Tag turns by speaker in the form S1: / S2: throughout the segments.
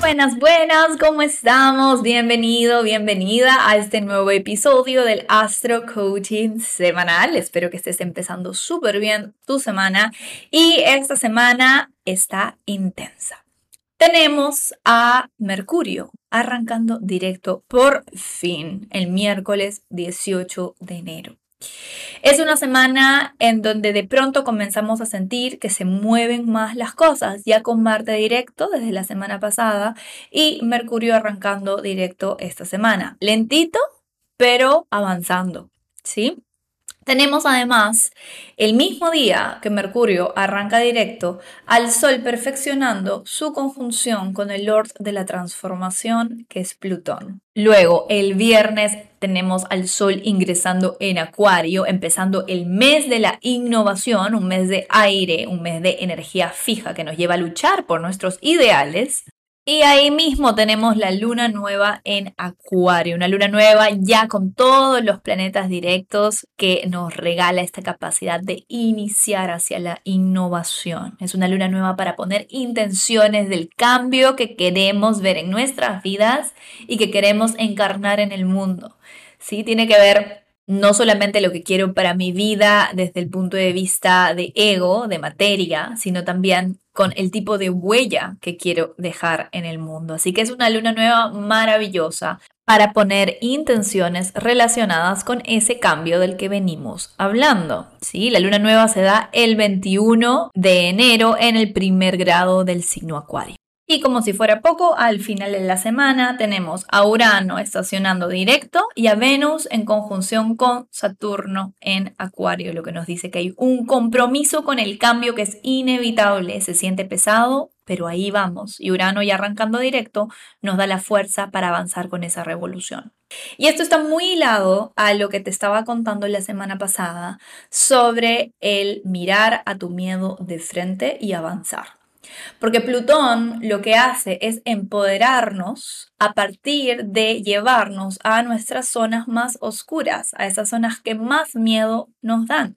S1: Buenas, buenas, ¿cómo estamos? Bienvenido, bienvenida a este nuevo episodio del Astro Coaching semanal. Espero que estés empezando súper bien tu semana y esta semana está intensa. Tenemos a Mercurio arrancando directo por fin el miércoles 18 de enero. Es una semana en donde de pronto comenzamos a sentir que se mueven más las cosas, ya con Marte directo desde la semana pasada y Mercurio arrancando directo esta semana. Lentito, pero avanzando, ¿sí? Tenemos además el mismo día que Mercurio arranca directo al Sol perfeccionando su conjunción con el Lord de la Transformación, que es Plutón. Luego, el viernes tenemos al Sol ingresando en Acuario, empezando el mes de la innovación, un mes de aire, un mes de energía fija que nos lleva a luchar por nuestros ideales. Y ahí mismo tenemos la luna nueva en Acuario, una luna nueva ya con todos los planetas directos que nos regala esta capacidad de iniciar hacia la innovación. Es una luna nueva para poner intenciones del cambio que queremos ver en nuestras vidas y que queremos encarnar en el mundo. ¿Sí? Tiene que ver no solamente lo que quiero para mi vida desde el punto de vista de ego, de materia, sino también con el tipo de huella que quiero dejar en el mundo. Así que es una luna nueva maravillosa para poner intenciones relacionadas con ese cambio del que venimos hablando. ¿sí? La luna nueva se da el 21 de enero en el primer grado del signo Acuario. Y como si fuera poco, al final de la semana tenemos a Urano estacionando directo y a Venus en conjunción con Saturno en Acuario, lo que nos dice que hay un compromiso con el cambio que es inevitable, se siente pesado, pero ahí vamos. Y Urano ya arrancando directo nos da la fuerza para avanzar con esa revolución. Y esto está muy hilado a lo que te estaba contando la semana pasada sobre el mirar a tu miedo de frente y avanzar. Porque Plutón lo que hace es empoderarnos a partir de llevarnos a nuestras zonas más oscuras, a esas zonas que más miedo nos dan.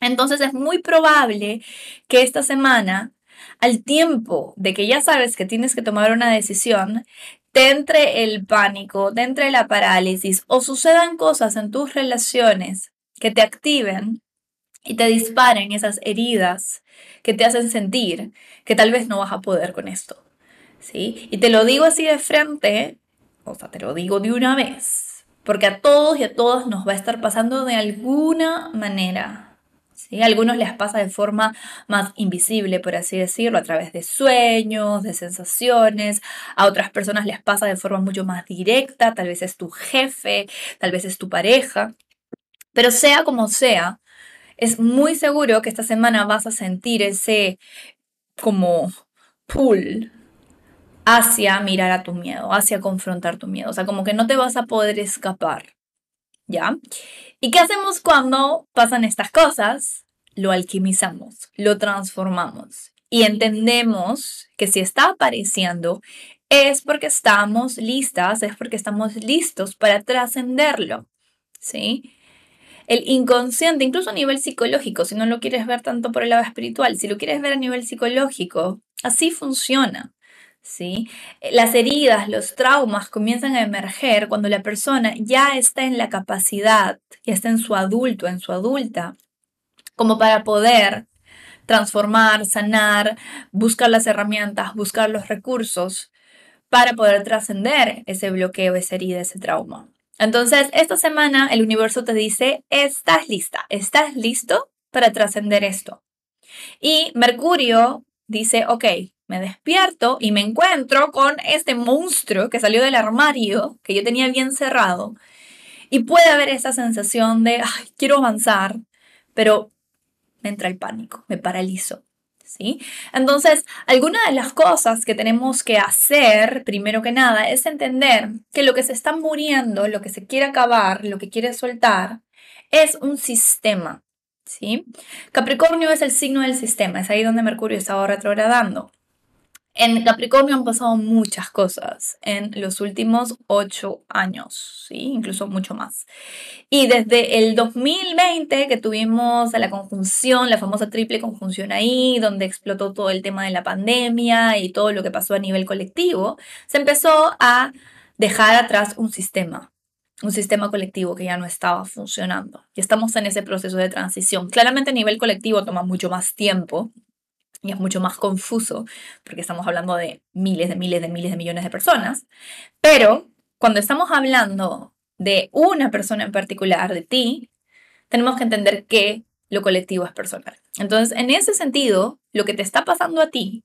S1: Entonces es muy probable que esta semana, al tiempo de que ya sabes que tienes que tomar una decisión, te entre el pánico, te entre la parálisis o sucedan cosas en tus relaciones que te activen y te disparen esas heridas que te hacen sentir que tal vez no vas a poder con esto. ¿Sí? Y te lo digo así de frente, o sea, te lo digo de una vez, porque a todos y a todas nos va a estar pasando de alguna manera. ¿sí? A algunos les pasa de forma más invisible, por así decirlo, a través de sueños, de sensaciones. A otras personas les pasa de forma mucho más directa, tal vez es tu jefe, tal vez es tu pareja. Pero sea como sea, es muy seguro que esta semana vas a sentir ese como pull hacia mirar a tu miedo, hacia confrontar tu miedo. O sea, como que no te vas a poder escapar. ¿Ya? ¿Y qué hacemos cuando pasan estas cosas? Lo alquimizamos, lo transformamos y entendemos que si está apareciendo es porque estamos listas, es porque estamos listos para trascenderlo. ¿Sí? El inconsciente, incluso a nivel psicológico, si no lo quieres ver tanto por el lado espiritual, si lo quieres ver a nivel psicológico, así funciona. ¿sí? Las heridas, los traumas comienzan a emerger cuando la persona ya está en la capacidad, ya está en su adulto, en su adulta, como para poder transformar, sanar, buscar las herramientas, buscar los recursos para poder trascender ese bloqueo, esa herida, ese trauma. Entonces, esta semana el universo te dice, estás lista, estás listo para trascender esto. Y Mercurio dice, ok, me despierto y me encuentro con este monstruo que salió del armario, que yo tenía bien cerrado. Y puede haber esa sensación de, quiero avanzar, pero me entra el pánico, me paralizo. Entonces, alguna de las cosas que tenemos que hacer, primero que nada, es entender que lo que se está muriendo, lo que se quiere acabar, lo que quiere soltar, es un sistema. ¿sí? Capricornio es el signo del sistema, es ahí donde Mercurio está retrogradando. En Capricornio han pasado muchas cosas en los últimos ocho años, ¿sí? incluso mucho más. Y desde el 2020 que tuvimos la conjunción, la famosa triple conjunción ahí, donde explotó todo el tema de la pandemia y todo lo que pasó a nivel colectivo, se empezó a dejar atrás un sistema, un sistema colectivo que ya no estaba funcionando. Y estamos en ese proceso de transición. Claramente a nivel colectivo toma mucho más tiempo y es mucho más confuso porque estamos hablando de miles de miles de miles de millones de personas. Pero cuando estamos hablando de una persona en particular, de ti, tenemos que entender que lo colectivo es personal. Entonces, en ese sentido, lo que te está pasando a ti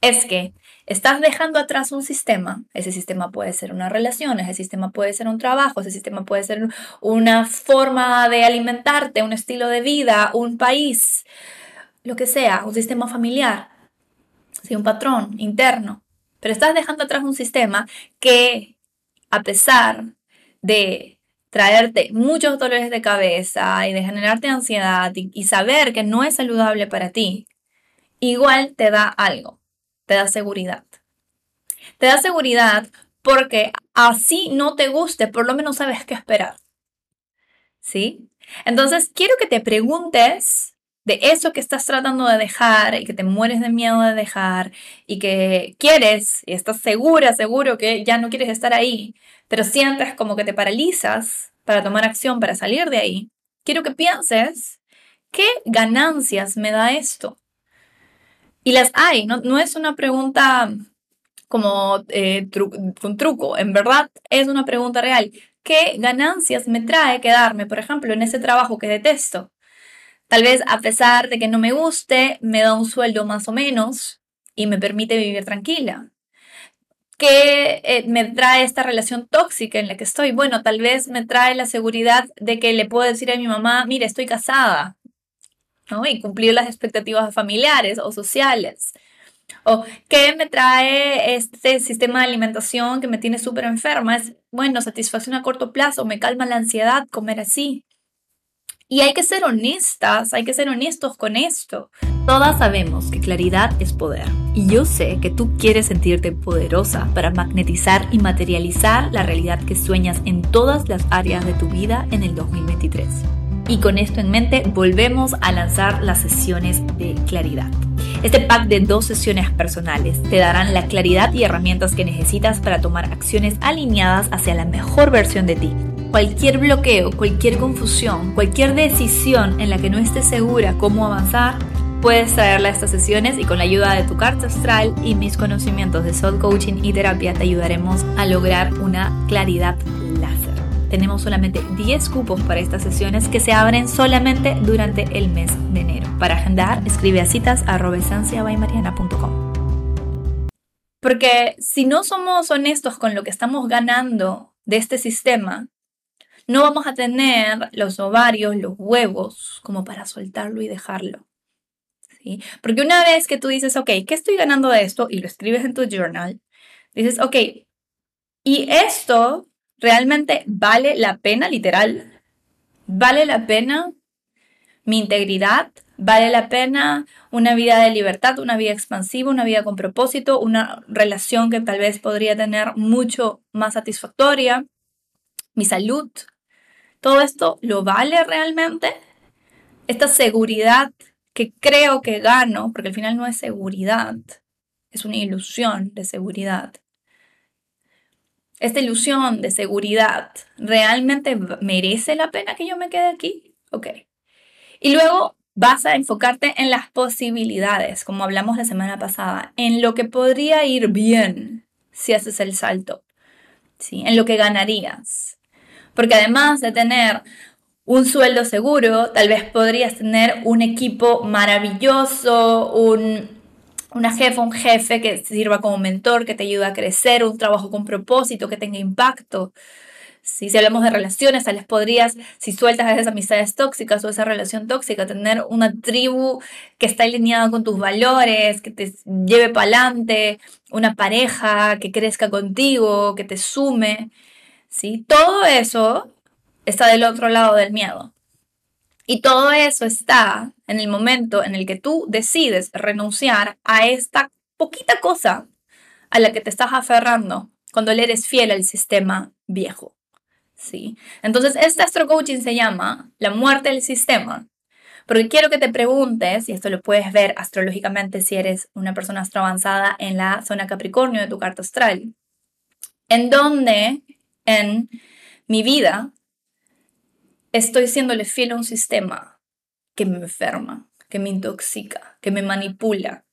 S1: es que estás dejando atrás un sistema. Ese sistema puede ser una relación, ese sistema puede ser un trabajo, ese sistema puede ser una forma de alimentarte, un estilo de vida, un país, lo que sea, un sistema familiar, ¿sí? un patrón interno. Pero estás dejando atrás un sistema que, a pesar de traerte muchos dolores de cabeza y de generarte ansiedad y saber que no es saludable para ti, igual te da algo te da seguridad. Te da seguridad porque así no te guste, por lo menos sabes qué esperar. ¿Sí? Entonces, quiero que te preguntes de eso que estás tratando de dejar y que te mueres de miedo de dejar y que quieres y estás segura, seguro que ya no quieres estar ahí, pero sientes como que te paralizas para tomar acción, para salir de ahí. Quiero que pienses, ¿qué ganancias me da esto? Y las hay, no, es una pregunta como eh, un truco, en verdad es una pregunta real. ¿Qué ganancias me trae quedarme, por ejemplo, en ese trabajo que detesto? Tal vez a pesar de que no me guste, me da un sueldo más o menos y me permite vivir tranquila. ¿Qué eh, me trae esta relación tóxica en la que estoy? Bueno, tal vez me trae la seguridad de que le puedo decir a mi mamá, mire, estoy casada, y cumplir las expectativas familiares o sociales. O qué me trae este sistema de alimentación que me tiene súper enferma. Es, bueno, satisfacción a corto plazo, me calma la ansiedad comer así. Y hay que ser honestas, hay que ser honestos con esto. Todas sabemos que claridad es poder. Y yo sé que tú quieres sentirte poderosa para magnetizar y materializar la realidad que sueñas en todas las áreas de tu vida en el 2023. Y con esto en mente, volvemos a lanzar las sesiones de claridad. Este pack de dos sesiones personales te darán la claridad y herramientas que necesitas para tomar acciones alineadas hacia la mejor versión de ti. Cualquier bloqueo, cualquier confusión, cualquier decisión en la que no estés segura cómo avanzar, puedes traerla a estas sesiones y con la ayuda de tu carta astral y mis conocimientos de soul coaching y terapia te ayudaremos a lograr una claridad tenemos solamente 10 cupos para estas sesiones que se abren solamente durante el mes de enero. Para agendar, escribe a citas Porque si no somos honestos con lo que estamos ganando de este sistema, no vamos a tener los ovarios, los huevos, como para soltarlo y dejarlo. ¿Sí? Porque una vez que tú dices, ok, ¿qué estoy ganando de esto? Y lo escribes en tu journal, dices, ok, y esto ¿Realmente vale la pena, literal? ¿Vale la pena mi integridad? ¿Vale la pena una vida de libertad, una vida expansiva, una vida con propósito, una relación que tal vez podría tener mucho más satisfactoria? ¿Mi salud? ¿Todo esto lo vale realmente? Esta seguridad que creo que gano, porque al final no es seguridad, es una ilusión de seguridad esta ilusión de seguridad, ¿realmente merece la pena que yo me quede aquí? Ok. Y luego vas a enfocarte en las posibilidades, como hablamos la semana pasada, en lo que podría ir bien si haces el salto, ¿sí? en lo que ganarías. Porque además de tener un sueldo seguro, tal vez podrías tener un equipo maravilloso, un una jefa, un jefe que sirva como mentor, que te ayude a crecer, un trabajo con propósito, que tenga impacto. Si hablamos de relaciones, tal vez podrías, si sueltas esas amistades tóxicas o esa relación tóxica, tener una tribu que está alineada con tus valores, que te lleve para adelante, una pareja que crezca contigo, que te sume. ¿sí? Todo eso está del otro lado del miedo. Y todo eso está en el momento en el que tú decides renunciar a esta poquita cosa a la que te estás aferrando cuando le eres fiel al sistema viejo. ¿sí? Entonces, este astro se llama la muerte del sistema. Porque quiero que te preguntes, y esto lo puedes ver astrológicamente si eres una persona astro avanzada en la zona Capricornio de tu carta astral, en dónde en mi vida estoy siéndole fiel a un sistema que me enferma, que me intoxica, que me manipula,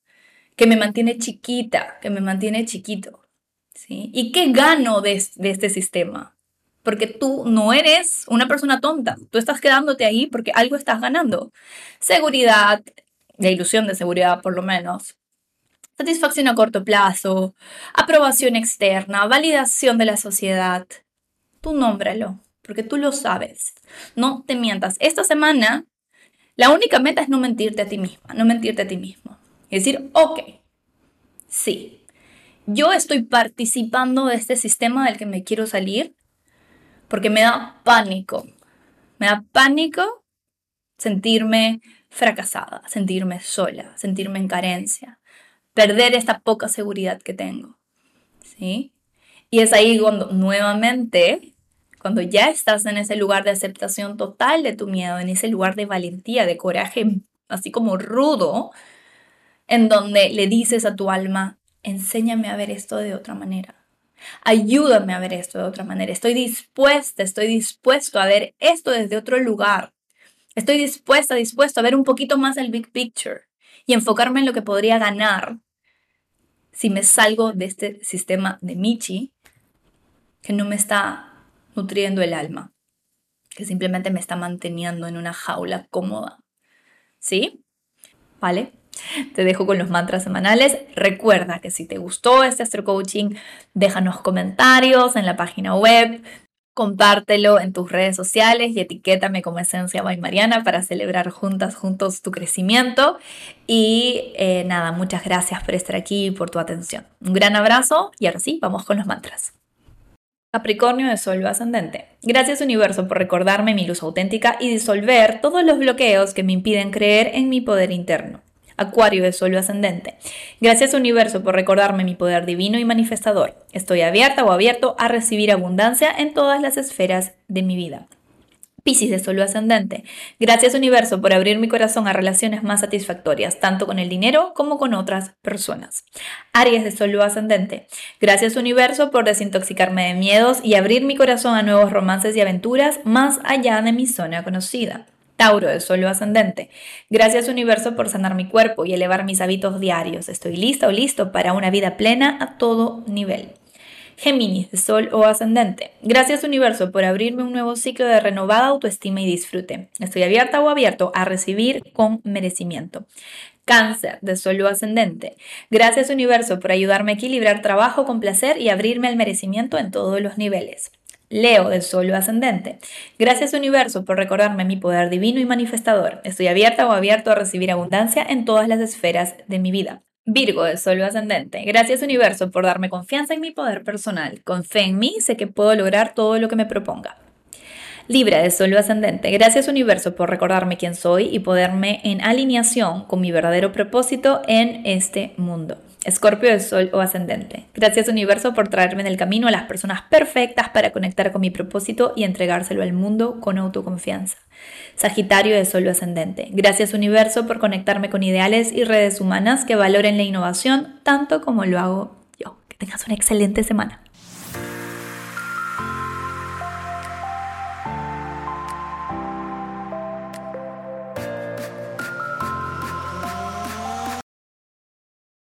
S1: que me mantiene chiquita, que me mantiene chiquito. ¿sí? ¿Y qué gano de, este sistema? Porque tú no eres una persona tonta, tú estás quedándote ahí porque algo estás ganando. Seguridad, la ilusión de seguridad por lo menos, satisfacción a corto plazo, aprobación externa, validación de la sociedad. Tú nómbralo, porque tú lo sabes. No te mientas. Esta semana, la única meta es no mentirte a ti misma, no mentirte a ti mismo. Es decir, ok, sí, yo estoy participando de este sistema del que me quiero salir porque me da pánico. Me da pánico sentirme fracasada, sentirme sola, sentirme en carencia, perder esta poca seguridad que tengo. ¿Sí? Y es ahí cuando nuevamente cuando ya estás en ese lugar de aceptación total de tu miedo, en ese lugar de valentía, de coraje, así como rudo, en donde le dices a tu alma, enséñame a ver esto de otra manera. Ayúdame a ver esto de otra manera. Estoy dispuesta, estoy dispuesto a ver esto desde otro lugar. Estoy dispuesta, dispuesto a ver un poquito más el big picture y enfocarme en lo que podría ganar si me salgo de este sistema de Michi que no me está nutriendo el alma, que simplemente me está manteniendo en una jaula cómoda. ¿Sí? ¿Vale? Te dejo con los mantras semanales. Recuerda que si te gustó este astro coaching, déjanos comentarios en la página web, compártelo en tus redes sociales y etiquétame como Esencia by Mariana para celebrar juntas, juntos tu crecimiento. Y eh, nada, muchas gracias por estar aquí y por tu atención. Un gran abrazo y ahora sí, vamos con los mantras. Capricornio de Sol ascendente. Gracias universo por recordarme mi luz auténtica y disolver todos los bloqueos que me impiden creer en mi poder interno. Acuario de Sol ascendente. Gracias universo por recordarme mi poder divino y manifestador. Estoy abierta o abierto a recibir abundancia en todas las esferas de mi vida. Piscis de Solo Ascendente. Gracias universo por abrir mi corazón a relaciones más satisfactorias, tanto con el dinero como con otras personas. Aries de Solo Ascendente. Gracias universo por desintoxicarme de miedos y abrir mi corazón a nuevos romances y aventuras más allá de mi zona conocida. Tauro de Solo Ascendente. Gracias universo por sanar mi cuerpo y elevar mis hábitos diarios. Estoy lista o listo para una vida plena a todo nivel. Géminis, Sol o Ascendente. Gracias universo por abrirme un nuevo ciclo de renovada autoestima y disfrute. Estoy abierta o abierto a recibir con merecimiento. Cáncer, de Sol o Ascendente. Gracias universo por ayudarme a equilibrar trabajo con placer y abrirme al merecimiento en todos los niveles. Leo de Sol o Ascendente. Gracias universo por recordarme mi poder divino y manifestador. Estoy abierta o abierto a recibir abundancia en todas las esferas de mi vida. Virgo de Sol ascendente. Gracias universo por darme confianza en mi poder personal. Con fe en mí sé que puedo lograr todo lo que me proponga. Libra de Sol ascendente. Gracias universo por recordarme quién soy y poderme en alineación con mi verdadero propósito en este mundo. Escorpio de Sol o ascendente. Gracias universo por traerme en el camino a las personas perfectas para conectar con mi propósito y entregárselo al mundo con autoconfianza. Sagitario de Sol o ascendente. Gracias universo por conectarme con ideales y redes humanas que valoren la innovación tanto como lo hago yo. Que tengas una excelente semana.